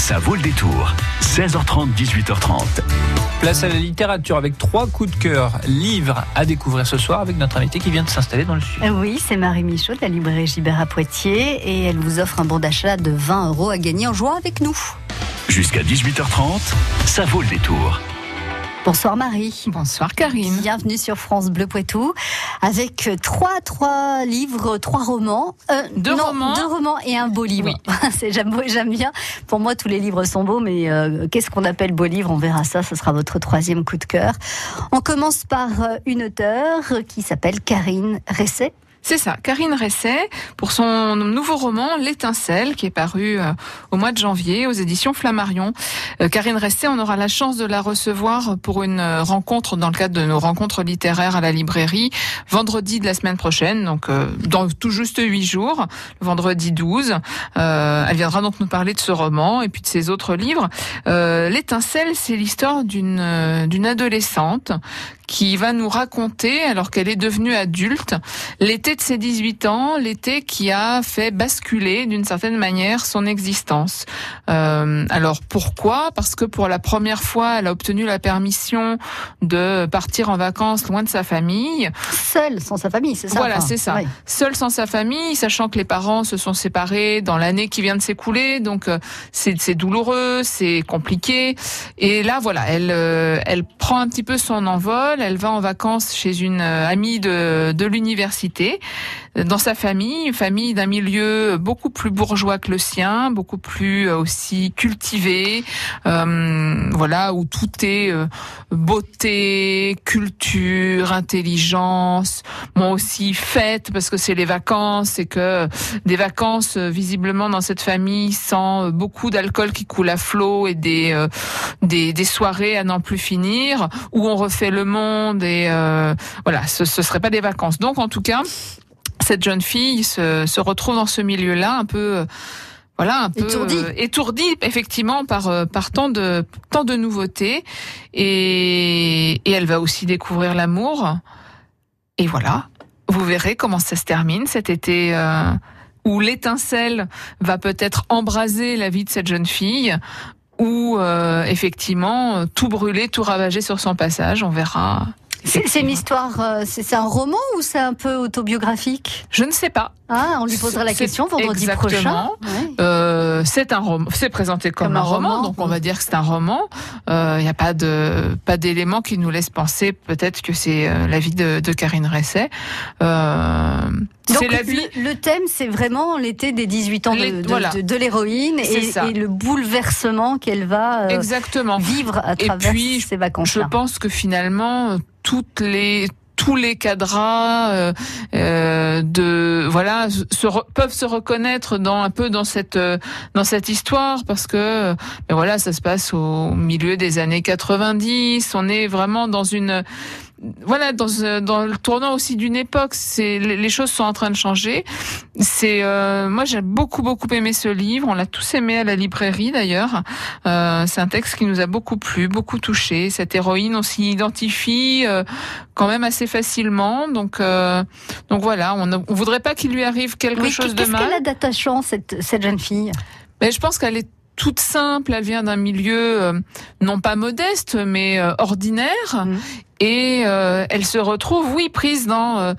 Ça vaut le détour. 16h30, 18h30. Place à la littérature avec trois coups de cœur livres à découvrir ce soir avec notre invité qui vient de s'installer dans le sud. Euh, Oui, c'est Marie Michaud de la librairie Gibert à Poitiers et elle vous offre un bon d'achat de 20 euros à gagner en jouant avec nous. Jusqu'à 18h30, ça vaut le détour. Bonsoir Marie. Bonsoir Karine. Bienvenue sur France Bleu Poitou avec euh, trois, trois livres, trois romans. Euh, Deux non, romans. Deux romans et un beau livre. C'est- J'aime j'aime bien. Pour moi, tous les livres sont beaux, mais euh, qu'est-ce qu'on appelle beau livre? On verra ça. Ce sera votre troisième coup de cœur. On commence par euh, une auteure qui s'appelle Karine Resset. C'est ça, Karine Resset, pour son nouveau roman L'étincelle, qui est paru euh, au mois de janvier aux éditions Flammarion. Euh, Karine Resset, on aura la chance de la recevoir pour une euh, rencontre dans le cadre de nos rencontres littéraires à la librairie, vendredi de la semaine prochaine, donc dans tout juste huit jours, vendredi 12. Euh, elle viendra donc nous parler de ce roman et puis de ses autres livres. L'étincelle, c'est l'histoire d'une adolescente qui va nous raconter, alors qu'elle est devenue adulte, l'été de ses 18 ans, l'été qui a fait basculer d'une certaine manière son existence. Euh, alors pourquoi? Parce que pour la première fois, elle a obtenu la permission de partir en vacances loin de sa famille. Seule, sans sa famille, c'est ça Voilà, Enfin, c'est ça. Seule sans sa famille, sachant que les parents se sont séparés dans l'année qui vient de s'écouler, donc euh, c'est c'est douloureux, c'est compliqué. Et là, voilà, elle euh, elle prend un petit peu son envol. Elle va en vacances chez une euh, amie de de l'université, dans sa famille, une famille d'un milieu beaucoup plus bourgeois que le sien, beaucoup plus euh, aussi cultivé, euh, voilà, où tout est euh, beauté, culture, intelligence, bon aussi fête parce que c'est les vacances et que des vacances euh, visiblement dans cette famille sans euh, beaucoup d'alcool qui coule à flot et des, euh, des des soirées à n'en plus finir où on refait le monde et euh, voilà ce ce serait pas des vacances. Donc en tout cas cette jeune fille se, se retrouve dans ce milieu-là un peu euh, voilà un peu Étourdie. euh, étourdie effectivement par euh, par tant de tant de nouveautés. Et et elle va aussi découvrir l'amour. Et voilà. Vous verrez comment ça se termine cet été euh, où l'étincelle va peut-être embraser la vie de cette jeune fille ou effectivement tout brûler tout ravager sur son passage on verra C'est une histoire, euh, c'est un roman ou c'est un peu autobiographique? Je ne sais pas Ah, on lui posera la question vendredi exactement. prochain. Ouais. Euh, c'est un roman, c'est présenté comme, Comme un, un roman, roman, donc on va dire que c'est un roman. Il n'y a pas de pas d'éléments qui nous laissent penser peut-être que c'est euh, la vie de, de Karine Resset. Euh, Donc la vie. le, le thème, c'est vraiment l'été des 18 ans de, de- voilà. de- de l'héroïne et, et le bouleversement qu'elle va euh, Exactement. vivre à Et travers puis, ces Je pense que finalement, euh, toutes les tous les cadras euh, euh, de voilà se re- peuvent se reconnaître dans un peu dans cette euh, dans cette histoire parce que euh, ben voilà ça se passe au milieu des années 90 on est vraiment dans une voilà dans euh, dans le tournant aussi d'une époque c'est les choses sont en train de changer. C'est euh, moi j'ai beaucoup beaucoup aimé ce livre. On l'a tous aimé à la librairie d'ailleurs. Euh, c'est un texte qui nous a beaucoup plu beaucoup touché. Cette héroïne on s'y identifie euh, quand même assez facilement. Donc euh, donc voilà on ne voudrait pas qu'il lui arrive quelque chose de Qu'est-ce mal qu'elle a d'attachant, cette, cette jeune fille? Mais je pense qu'elle est toute simple, elle vient d'un milieu euh, non pas modeste mais euh, ordinaire Mhm. et euh, elle se retrouve oui prise dans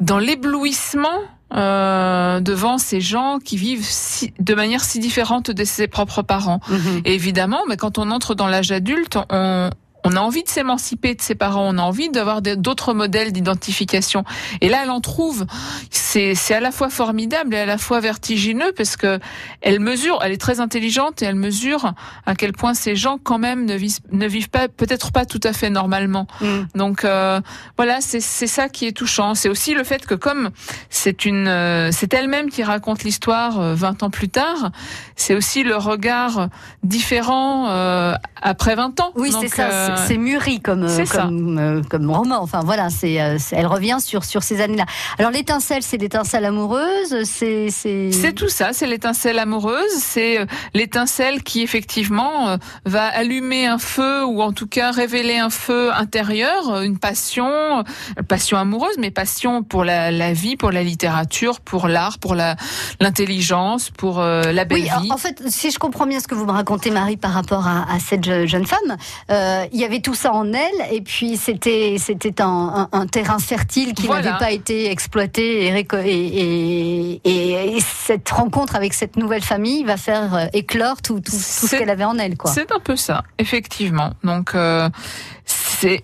dans l'éblouissement euh, devant ces gens qui vivent si- de manière si différente de ses propres parents. Et évidemment, mais quand on entre dans l'âge adulte, on, on a envie de s'émanciper de ses parents, on a envie d'avoir d'autres modèles d'identification. Et là, elle en trouve. C'est à la fois formidable et à la fois vertigineux parce que elle mesure, elle est très intelligente et elle mesure à quel point ces gens quand même ne vivent, ne vivent pas, peut-être pas tout à fait normalement. Mhm. Donc euh, voilà, c'est ça qui est touchant. C'est aussi le fait que comme c'est une, euh, c'est elle-même qui raconte l'histoire euh, 20 ans plus tard, c'est aussi le regard différent euh, après 20 ans. Oui, c'est ça. Euh, c'est mûri comme comme, comme, roman. Enfin voilà, c'est elle revient sur sur ces années-là. Alors l'étincelle, c'est l'étincelle amoureuse, c'est c'est tout ça. C'est l'étincelle amoureuse, c'est l'étincelle qui effectivement va allumer un feu ou en tout cas révéler un feu intérieur, une passion, passion amoureuse, mais passion pour la, la vie, pour la littérature, pour l'art, pour la l'intelligence, pour la belle oui, vie. En fait, si je comprends bien ce que vous me racontez, Marie, par rapport à, à cette jeune femme, euh, il y avait tout ça en elle, et puis c'était c'était un, un, un, terrain fertile qui n'avait pas été exploité, et, et, et, et, cette rencontre avec cette nouvelle famille va faire euh, éclore tout, tout, tout ce qu'elle avait en elle, quoi. C'est un peu ça, effectivement. Donc euh,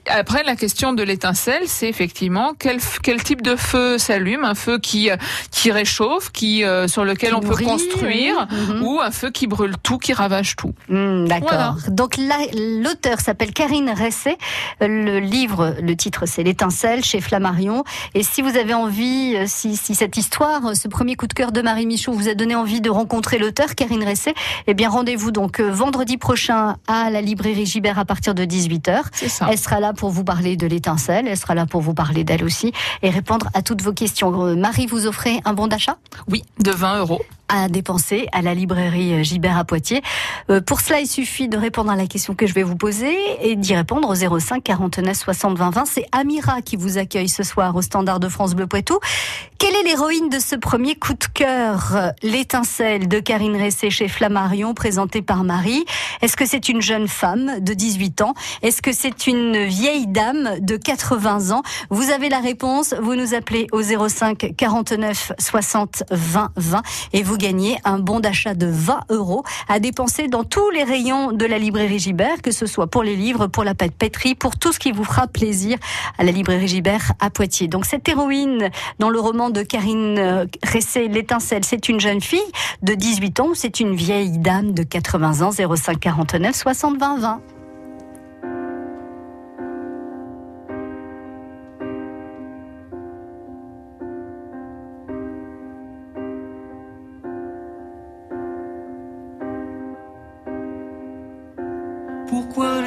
après la question de l'étincelle, c'est effectivement quel, quel type de feu s'allume, un feu qui qui réchauffe, qui euh, sur lequel on peut construire, mhm. ou un feu qui brûle tout, qui ravage tout. Hmm, d'accord. Donc l'auteur s'appelle Karine Resset. Le livre, le titre c'est l'étincelle chez Flammarion. Et si vous avez envie, euh, si, si cette histoire, ce premier coup de cœur de Marie Michaud vous a donné envie de rencontrer l'auteur Karine Resset, eh bien rendez-vous donc euh, vendredi prochain à la librairie Gibert à partir de 18h. C'est ça. Sera là pour vous parler de l'étincelle, elle sera là pour vous parler d'elle aussi et répondre à toutes vos questions. Euh, Marie, vous offrez un bon d'achat? Oui, de 20 euros à dépenser à la librairie Gibert à Poitiers. Euh, pour cela, il suffit de répondre à la question que je vais vous poser et d'y répondre au 05 49 60 20 20. C'est Amira qui vous accueille ce soir au Standard de France Bleu Poitou. Quelle est l'héroïne de ce premier coup de cœur L'étincelle de Karine Ressé chez Flammarion, présentée par Marie? Est-ce que c'est une jeune femme de 18 ans? Est-ce que c'est une vieille dame de 80 ans? Vous avez la réponse, vous nous appelez au 05 49 60 20 20 et vous gagnez un bon d'achat de 20 euros à dépenser dans tous les rayons de la librairie Gibert, que ce soit pour les livres, pour la papeterie, pour tout ce qui vous fera plaisir à la librairie Gibert à Poitiers. Donc cette héroïne dans le roman de Karine euh, Ressé, L'étincelle, c'est une jeune fille de 18 ans, c'est une vieille dame de 80 ans, 05 49 60 20 20.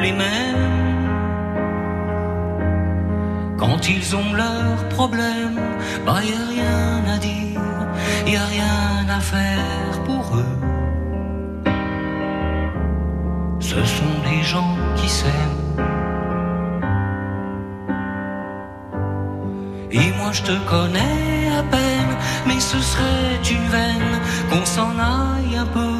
les mêmes Quand ils ont leurs problèmes, bah y a rien à dire y a rien à faire pour eux. Ce sont des gens qui s'aiment. Et moi je te connais à peine, mais ce serait une veine qu'on s'en aille un peu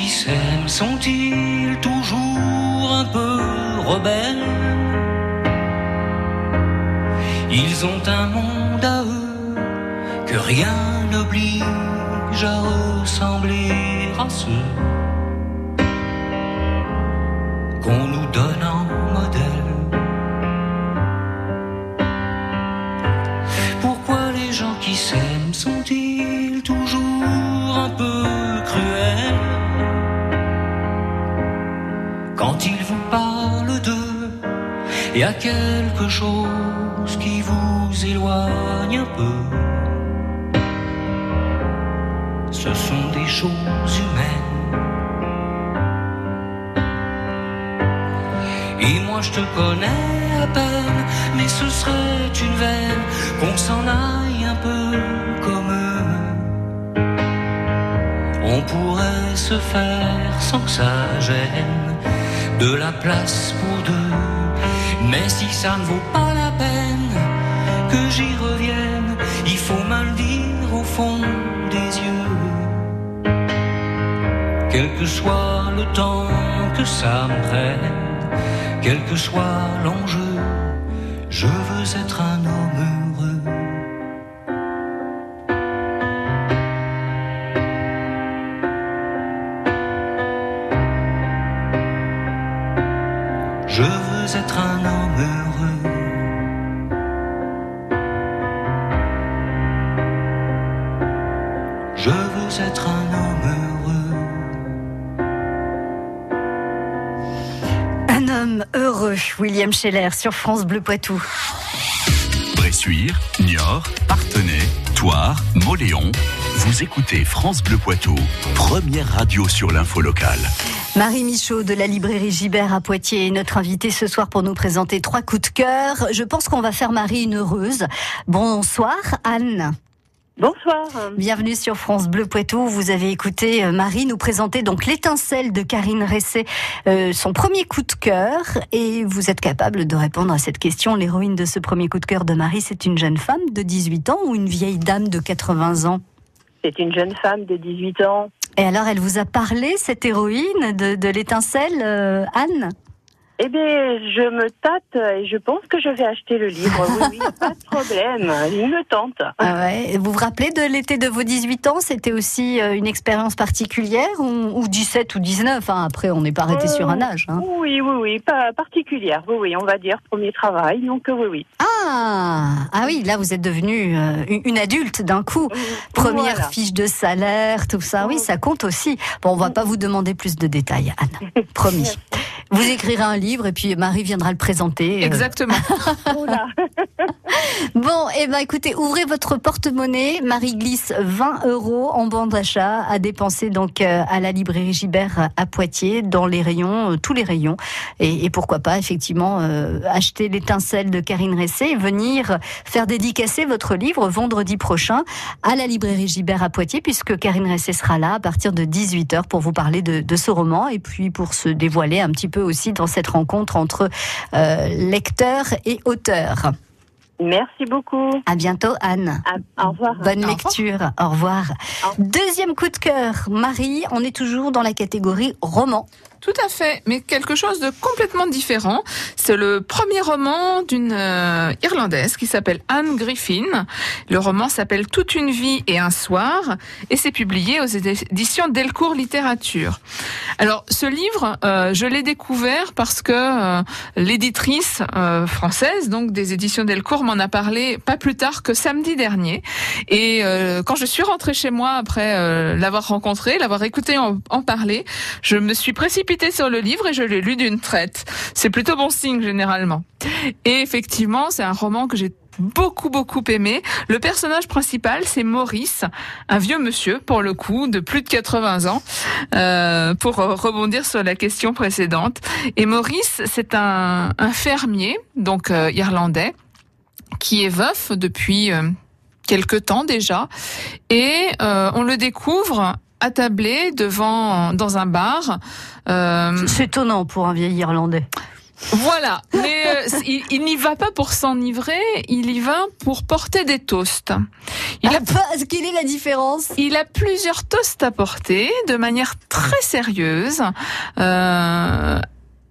qui s'aiment sont-ils toujours un peu rebelles? Ils ont un monde à eux que rien n'oblige à ressembler à ceux et à quelque chose qui vous éloigne un peu. Ce sont des choses humaines. Et moi je te connais à peine, mais ce serait une veine qu'on s'en aille un peu comme eux. On pourrait se faire sans que ça gêne de la place pour deux. Mais si ça ne vaut pas la peine que j'y revienne, il faut me le dire au fond des yeux. Quel que soit le temps que ça me prenne, quel que soit l'enjeu, je veux être un homme William Scheller sur France Bleu Poitou. Bressuire, Niort, Partenay, Toire, Moléon. Vous écoutez France Bleu Poitou, première radio sur l'info locale. Marie Michaud de la librairie Gibert à Poitiers est notre invitée ce soir pour nous présenter trois coups de cœur. Je pense qu'on va faire Marie une heureuse. Bonsoir Anne. Bonsoir. Bienvenue sur France Bleu Poitou. Vous avez écouté euh, Marie nous présenter donc l'étincelle de Karine Ressé, euh, son premier coup de cœur. Et vous êtes capable de répondre à cette question. L'héroïne de ce premier coup de cœur de Marie, c'est une jeune femme de 18 ans ou une vieille dame de 80 ans? C'est une jeune femme de 18 ans. Et alors, elle vous a parlé, cette héroïne de, de l'étincelle, euh, Anne? Eh bien, je me tâte et je pense que je vais acheter le livre. Oui, oui, pas de problème. Il me tente. Ah ouais. Vous vous rappelez de l'été de vos 18 ans? C'était aussi euh, une expérience particulière ou, ou 17 ou 19 hein? Après, on n'est pas arrêté Euh, sur un âge. hein. Oui, oui, oui, pas particulière. Oui, oui, on va dire premier travail. Donc, euh, oui, oui. Ah, ah oui, là vous êtes devenue euh, une une adulte d'un coup. Première Voilà. fiche de salaire, tout ça. Oui, ça compte aussi. Bon, on va pas vous demander plus de détails, Anne. Promis. Vous écrirez un livre et puis Marie viendra le présenter. euh. Exactement. Oh. Bon, eh ben écoutez, ouvrez votre porte-monnaie. Marie glisse 20 euros en bon d'achat à dépenser donc euh, à la librairie Gibert à Poitiers, dans les rayons, euh, tous les rayons. Et, et pourquoi pas effectivement euh, acheter l'étincelle de Karine Ressé et venir faire dédicacer votre livre vendredi prochain à la librairie Gibert à Poitiers, puisque Karine Ressé sera là à partir de 18h pour vous parler de, de ce roman et puis pour se dévoiler un petit peu aussi dans cette rencontre entre euh, lecteur et auteur. Merci beaucoup. À bientôt, Anne. À- au revoir. Bonne Au revoir. lecture. Au revoir. Au revoir. Deuxième coup de cœur. Marie, on est toujours dans la catégorie roman. Tout à fait, mais quelque chose de complètement différent. C'est le premier roman d'une euh, Irlandaise qui s'appelle Anne Griffin. Le roman s'appelle Toute une vie et un soir et c'est publié aux éditions Delcourt Littérature. Alors ce livre, euh, je l'ai découvert parce que euh, l'éditrice euh, française, donc des éditions Delcourt, m'en a parlé pas plus tard que samedi dernier. Et euh, quand je suis rentrée chez moi après euh, l'avoir rencontré, l'avoir écouté en, en parler, je me suis précipitée sur le livre et je l'ai lu d'une traite. C'est plutôt bon signe généralement. Et effectivement, c'est un roman que j'ai beaucoup beaucoup aimé. Le personnage principal, c'est Maurice, un vieux monsieur pour le coup, de plus de 80 ans, euh, pour rebondir sur la question précédente. Et Maurice, c'est un, fermier, donc euh, irlandais, qui est veuf depuis euh, quelque temps déjà, et euh, on le découvre attablé devant dans un bar. Euh, C'est étonnant pour un vieil Irlandais. voilà, mais euh, il, il n'y va pas pour s'enivrer, il y va pour porter des toasts. Il a, Ah, bah, quelle est la différence il a plusieurs toasts à porter de manière très sérieuse. Euh,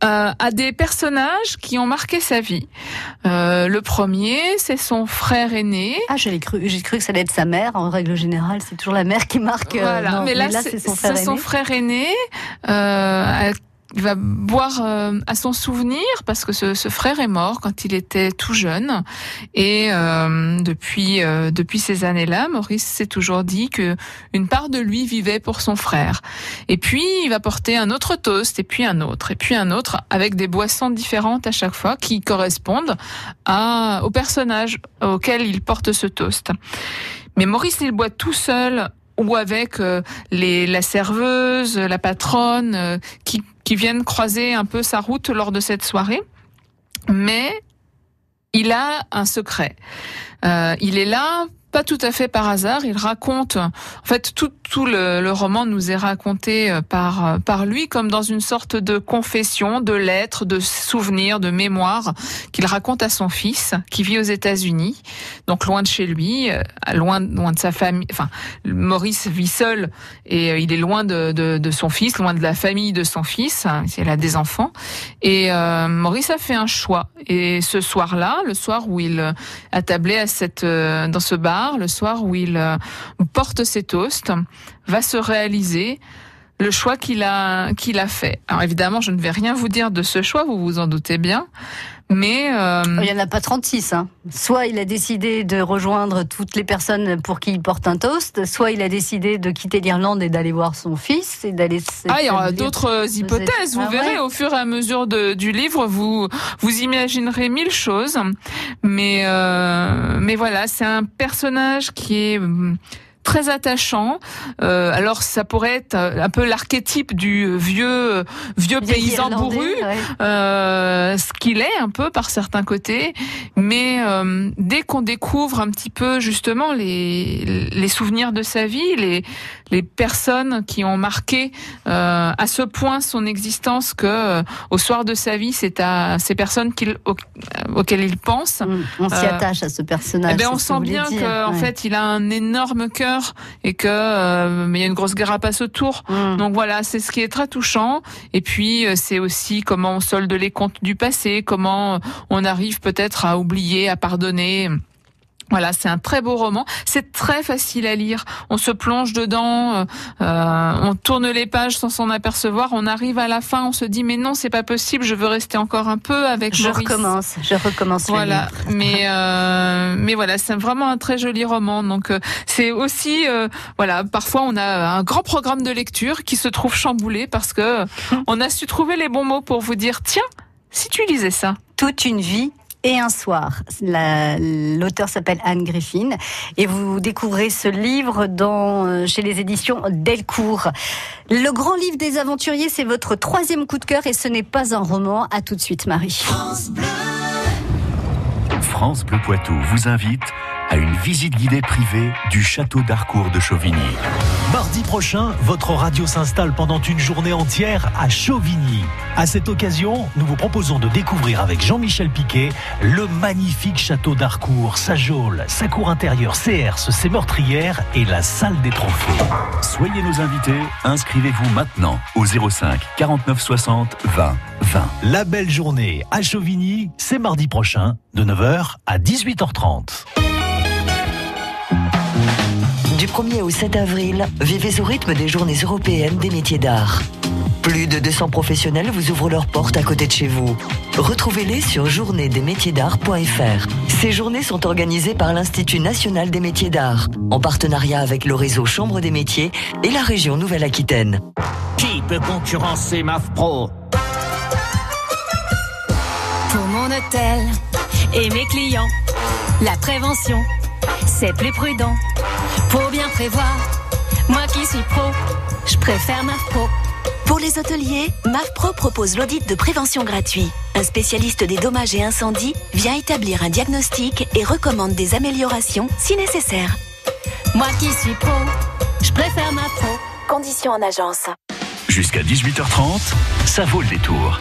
euh, à des personnages qui ont marqué sa vie. Euh, le premier, c'est son frère aîné, Ah, j'avais cru, j'ai cru que ça allait être sa mère. En règle générale, c'est toujours la mère qui marque. euh, Voilà, non, mais là, c'est son frère aîné. aîné. Il va boire euh, à son souvenir parce que ce, ce frère est mort quand il était tout jeune et euh, depuis euh, depuis ces années-là, Maurice s'est toujours dit que une part de lui vivait pour son frère. Et puis il va porter un autre toast et puis un autre et puis un autre avec des boissons différentes à chaque fois qui correspondent à au personnage auquel il porte ce toast. Mais Maurice, il boit tout seul ou avec euh, les, la serveuse, la patronne, euh, qui, qui viennent croiser un peu sa route lors de cette soirée. Mais il a un secret. Euh, il est là pas tout à fait par hasard. Il raconte, en fait, tout, tout le, le roman nous est raconté euh, par, euh, par lui comme dans une sorte de confession, de lettres, de souvenirs, de mémoires qu'il raconte à son fils qui vit aux États-Unis, donc loin de chez lui, euh, loin, loin de sa famille. Enfin, Maurice vit seul et il est loin de, de, de son fils, loin de la famille de son fils. Il a des enfants et euh, Maurice a fait un choix. Et ce soir-là, le soir où il a tablé à cette dans ce bar le soir où il euh, porte ses toasts, va se réaliser le choix qu'il a qu'il a fait. Alors évidemment, je ne vais rien vous dire de ce choix, vous vous en doutez bien, mais euh... il y en a pas 36. Hein. Soit il a décidé de rejoindre toutes les personnes pour qui il porte un toast, soit il a décidé de quitter l'Irlande et d'aller voir son fils et d'aller. Ah, il y aura d'autres hypothèses. Vous ah verrez au fur et à mesure de, du livre, vous vous imaginerez mille choses, mais euh, mais voilà, c'est un personnage qui est très attachant. Euh, alors ça pourrait être un peu l'archétype du vieux vieux paysan bourru, euh, ce qu'il est un peu par certains côtés. Mais euh, dès qu'on découvre un petit peu justement les les souvenirs de sa vie, les les personnes qui ont marqué euh, à ce point son existence que euh, au soir de sa vie, c'est à ces personnes qu'il, auxquelles il pense. On s'y euh, attache à ce personnage. Eh ben, on sent bien qu'en fait, il a un énorme cœur et que mais il y a une grosse carapace autour. Mm. Donc voilà, c'est ce qui est très touchant. Et puis c'est aussi comment on solde les comptes du passé, comment on arrive peut-être à oublier, à pardonner. Voilà, c'est un très beau roman. C'est très facile à lire. On se plonge dedans, euh, euh, on tourne les pages sans s'en apercevoir. On arrive à la fin, on se dit mais non, c'est pas possible. Je veux rester encore un peu avec. Je recommence. Je recommence. Voilà, mais euh, mais voilà, c'est vraiment un très joli roman. Donc euh, c'est aussi voilà, parfois on a un grand programme de lecture qui se trouve chamboulé parce que on a su trouver les bons mots pour vous dire tiens, si tu lisais ça. Toute une vie et un soir. L'auteur s'appelle Anne Griffin et vous découvrez ce livre euh, chez les éditions Delcourt. Le grand livre des aventuriers, c'est votre troisième coup de cœur et ce n'est pas un roman. À tout de suite, Marie. France Bleu, France Bleu Poitou vous invite à une visite guidée privée du château d'Harcourt de Chauvigny. Mardi prochain, votre radio s'installe pendant une journée entière à Chauvigny. À cette occasion, nous vous proposons de découvrir avec Jean-Michel Piquet le magnifique château d'Harcourt, sa geôle, sa cour intérieure, ses herses, ses meurtrières et la salle des trophées. Soyez nos invités, inscrivez-vous maintenant au 05 49 60 20 20. La belle journée à Chauvigny, c'est mardi prochain de 9h à 18h30. Du 1er au 7 avril, vivez au rythme des journées européennes des métiers d'art. Plus de 200 professionnels vous ouvrent leurs portes à côté de chez vous. Retrouvez-les sur journéesdesmétiersdart.fr. Ces journées sont organisées par l'Institut national des métiers d'art, en partenariat avec le réseau Chambre des métiers et la région Nouvelle-Aquitaine. Qui peut concurrencer MAF Pro Pour mon hôtel et mes clients, la prévention, c'est plus prudent. Pour bien prévoir, moi qui suis pro, je préfère MAF Pro. Pour les hôteliers, MAF Pro propose l'audit de prévention gratuit. Un spécialiste des dommages et incendies vient établir un diagnostic et recommande des améliorations si nécessaire. Moi qui suis pro, je préfère MAF Pro. Conditions en agence. Jusqu'à 18h30, ça vaut le détour.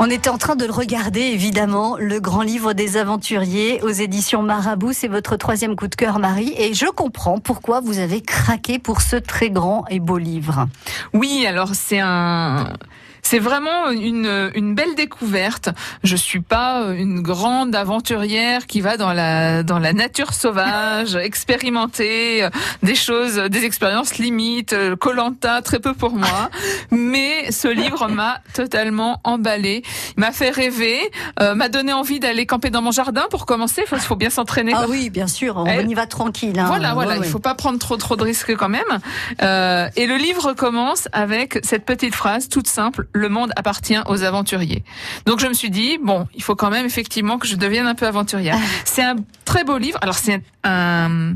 On était en train de le regarder, évidemment, le grand livre des aventuriers aux éditions Marabout. C'est votre troisième coup de cœur, Marie. Et je comprends pourquoi vous avez craqué pour ce très grand et beau livre. Oui, alors c'est un... C'est vraiment une, une belle découverte. Je suis pas une grande aventurière qui va dans la dans la nature sauvage, expérimenter des choses, des expériences limites, Colanta très peu pour moi. Mais ce livre m'a totalement emballé, m'a fait rêver, euh, m'a donné envie d'aller camper dans mon jardin pour commencer. Il faut, bien s'entraîner. Ah oui, bien sûr, on, y va tranquille. Hein. Voilà, voilà, il faut pas prendre trop trop de risques quand même. Euh, et le livre commence avec cette petite phrase toute simple le monde appartient aux aventuriers. Donc je me suis dit bon, il faut quand même effectivement que je devienne un peu aventurière. C'est un très beau livre. Alors c'est un,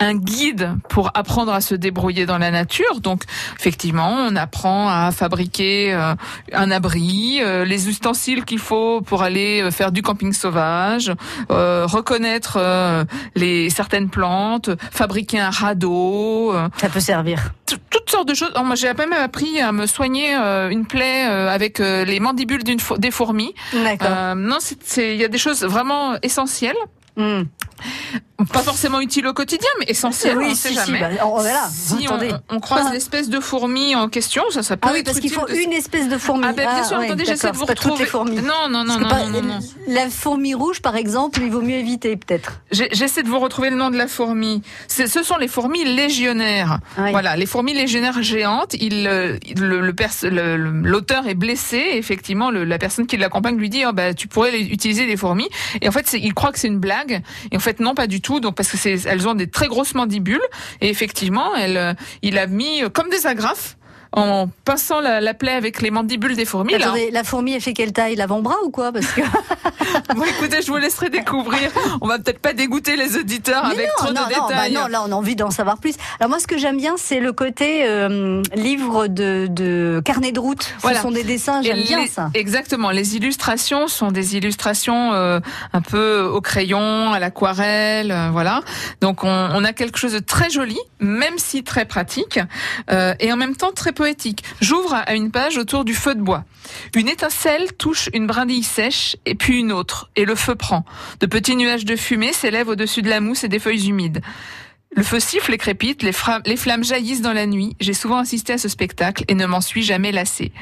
un guide pour apprendre à se débrouiller dans la nature. Donc effectivement, on apprend à fabriquer euh, un abri, euh, les ustensiles qu'il faut pour aller euh, faire du camping sauvage, reconnaître les certaines plantes, fabriquer un radeau. Ça peut servir. Toutes sortes de choses. moi, j'ai même appris à me soigner une plaie avec les mandibules d'une des fourmis. D'accord. non, il y a des choses vraiment essentielles. Hmm. Pas forcément utile au quotidien, mais essentiel. Oui, on si, sait jamais. Si, bah, voilà, si on, croise ah. l'espèce de fourmi en question, ça, ça peut ah oui, parce qu'il faut une espèce de fourmi. Ah ben bien sûr, ah, attendez, j'essaie de vous retrouver. Non, non, non, non, non, non, La fourmi rouge, par exemple, il vaut mieux éviter peut-être. J'essaie de vous retrouver le nom de la fourmi. Ce sont les fourmis légionnaires. Voilà, les fourmis légionnaires géantes. Il, euh, le, l'auteur est blessé. effectivement, la personne qui l'accompagne lui dit, oh, bah, tu pourrais utiliser les fourmis. Et en fait, il croit que c'est une blague. Et en fait, non, pas du tout. Donc parce que c'est, elles ont des très grosses mandibules et effectivement, elle, euh, il a mis euh, comme des agrafes en pinçant la, plaie avec les mandibules des fourmis. Attendez, la fourmi, elle fait quelle taille L'avant-bras ou quoi? Parce que... bon, écoutez, je vous laisserai découvrir. On va peut-être pas dégoûter les auditeurs avec trop de bah détails. non, là, on a envie d'en savoir plus. Alors moi, ce que j'aime bien, c'est le côté euh, livre de, de, carnet de route. Ce sont des dessins, j'aime bien ça. Exactement. Les illustrations sont des illustrations euh, un peu au crayon, à l'aquarelle, euh, voilà. Donc on, on, a quelque chose de très joli, même si très pratique, et en même temps très J'ouvre à une page autour du feu de bois. Une étincelle touche une brindille sèche et puis une autre, et le feu prend. De petits nuages de fumée s'élèvent au-dessus de la mousse et des feuilles humides. Le feu siffle et crépite, les, les flammes jaillissent dans la nuit. J'ai souvent assisté à ce spectacle et ne m'en suis jamais lassé.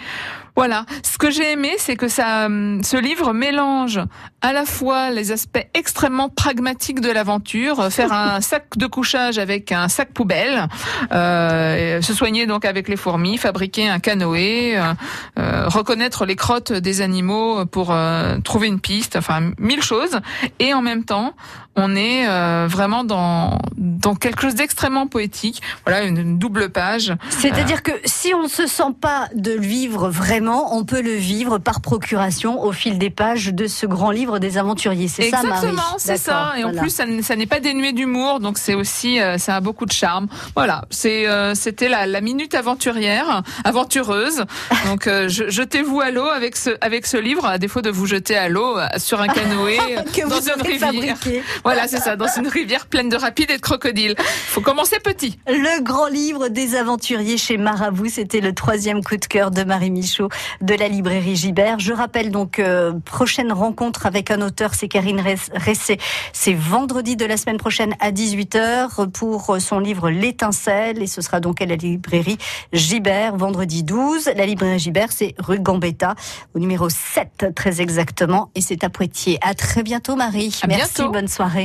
Voilà. Ce que j'ai aimé, c'est que ça, hum, ce livre mélange à la fois les aspects extrêmement pragmatiques de l'aventure, euh, faire un sac de couchage avec un sac poubelle, euh, se soigner donc avec les fourmis, fabriquer un canoë, euh, euh reconnaître les crottes des animaux pour euh, trouver une piste, enfin mille choses. Et en même temps, on est vraiment dans dans quelque chose d'extrêmement poétique. Voilà, une, une double page. C'est-à-dire que si on ne se sent pas de vivre vraiment on peut le vivre par procuration au fil des pages de ce grand livre des aventuriers. C'est ça, Marie Exactement, c'est ça. Et en plus, ça, n'est pas dénué d'humour, donc c'est aussi, euh, ça a beaucoup de charme. Voilà, c'est, euh, c'était la, minute aventurière, aventureuse. Donc, euh, jetez-vous à l'eau avec ce, avec ce livre, à défaut de vous jeter à l'eau sur un canoë dans une rivière. Voilà, c'est ça, dans une rivière pleine de rapides et de crocodiles. Faut commencer petit. Le grand livre des aventuriers chez Marabout, c'était le troisième coup de cœur de Marie Michaud de la librairie Gibert. Je rappelle donc euh, prochaine rencontre avec un auteur, c'est Karine Ressé. C'est vendredi de la semaine prochaine à 18h pour son livre L'étincelle et ce sera donc à la librairie Gibert vendredi 12. La librairie Gibert, c'est rue Gambetta au numéro 7 très exactement et c'est à Poitiers. À très bientôt Marie. Merci, bonne soirée.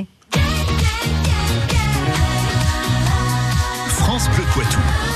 France Bleu Poitou.